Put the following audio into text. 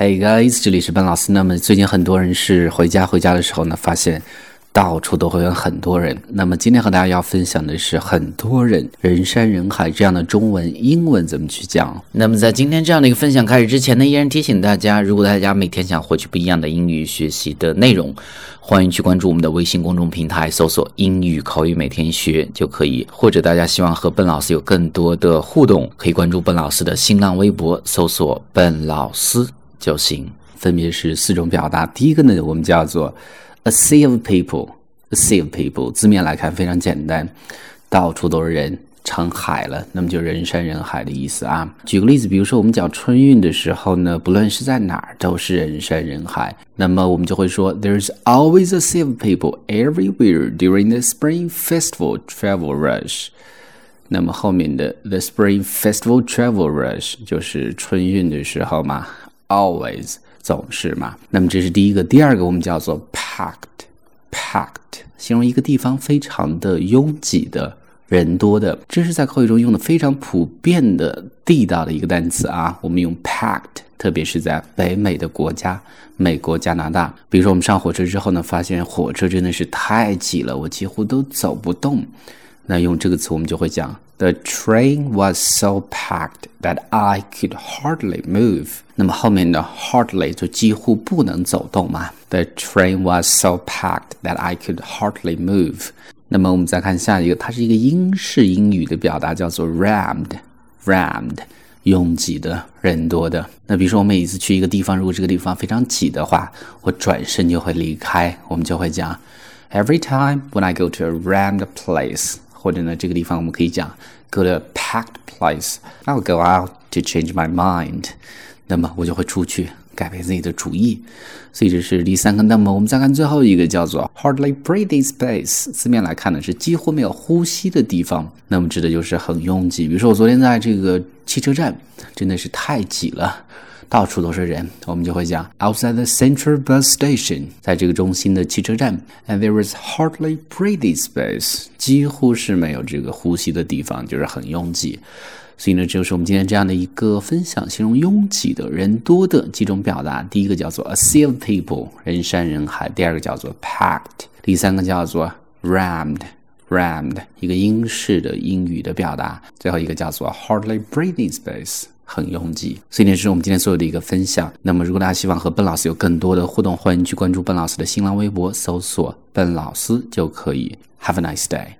Hey guys，这里是笨老师。那么最近很多人是回家回家的时候呢，发现到处都会有很多人。那么今天和大家要分享的是很多人人山人海这样的中文、英文怎么去讲。那么在今天这样的一个分享开始之前呢，依然提醒大家，如果大家每天想获取不一样的英语学习的内容，欢迎去关注我们的微信公众平台，搜索“英语口语每天学”就可以。或者大家希望和笨老师有更多的互动，可以关注笨老师的新浪微博，搜索“笨老师”。就行，分别是四种表达。第一个呢，我们叫做 a sea of people。a sea of people 字面来看非常简单，到处都是人，成海了，那么就人山人海的意思啊。举个例子，比如说我们讲春运的时候呢，不论是在哪儿，都是人山人海。那么我们就会说，There's always a sea of people everywhere during the Spring Festival travel rush。那么后面的 the Spring Festival travel rush 就是春运的时候嘛。Always 总是嘛，那么这是第一个，第二个我们叫做 packed，packed 形容一个地方非常的拥挤的人多的，这是在口语中用的非常普遍的地道的一个单词啊。我们用 packed，特别是在北美的国家，美国、加拿大，比如说我们上火车之后呢，发现火车真的是太挤了，我几乎都走不动。那用这个词我们就会讲。The train was so packed that I could hardly move。那么后面的 hardly 就几乎不能走动嘛。The train was so packed that I could hardly move。那么我们再看下一个，它是一个英式英语的表达，叫做 rammed。rammed 拥挤的人多的。那比如说我每一次去一个地方，如果这个地方非常挤的话，我转身就会离开。我们就会讲，Every time when I go to a rammed place。 或者呢，这个地方我们可以讲 go to a packed place。I'll go out to change my mind。那么我就会出去 改变自己的主意。所以这是第三个。那么我们再看最后一个，叫做 hardly breathing space。字面来看呢，是几乎没有呼吸的地方。那么指的就是很拥挤。比如说我昨天在这个汽车站，真的是太挤了。到处都是人，我们就会讲 outside the central bus station，在这个中心的汽车站，and there was hardly breathing space，几乎是没有这个呼吸的地方，就是很拥挤。所以呢，这就是我们今天这样的一个分享，形容拥挤的人多的几种表达。第一个叫做 a sea of people，人山人海；第二个叫做 packed；第三个叫做 rammed，rammed，一个英式的英语的表达；最后一个叫做 hardly breathing space。很拥挤，所以呢这是我们今天所有的一个分享。那么，如果大家希望和笨老师有更多的互动，欢迎去关注笨老师的新浪微博，搜索“笨老师”就可以。Have a nice day。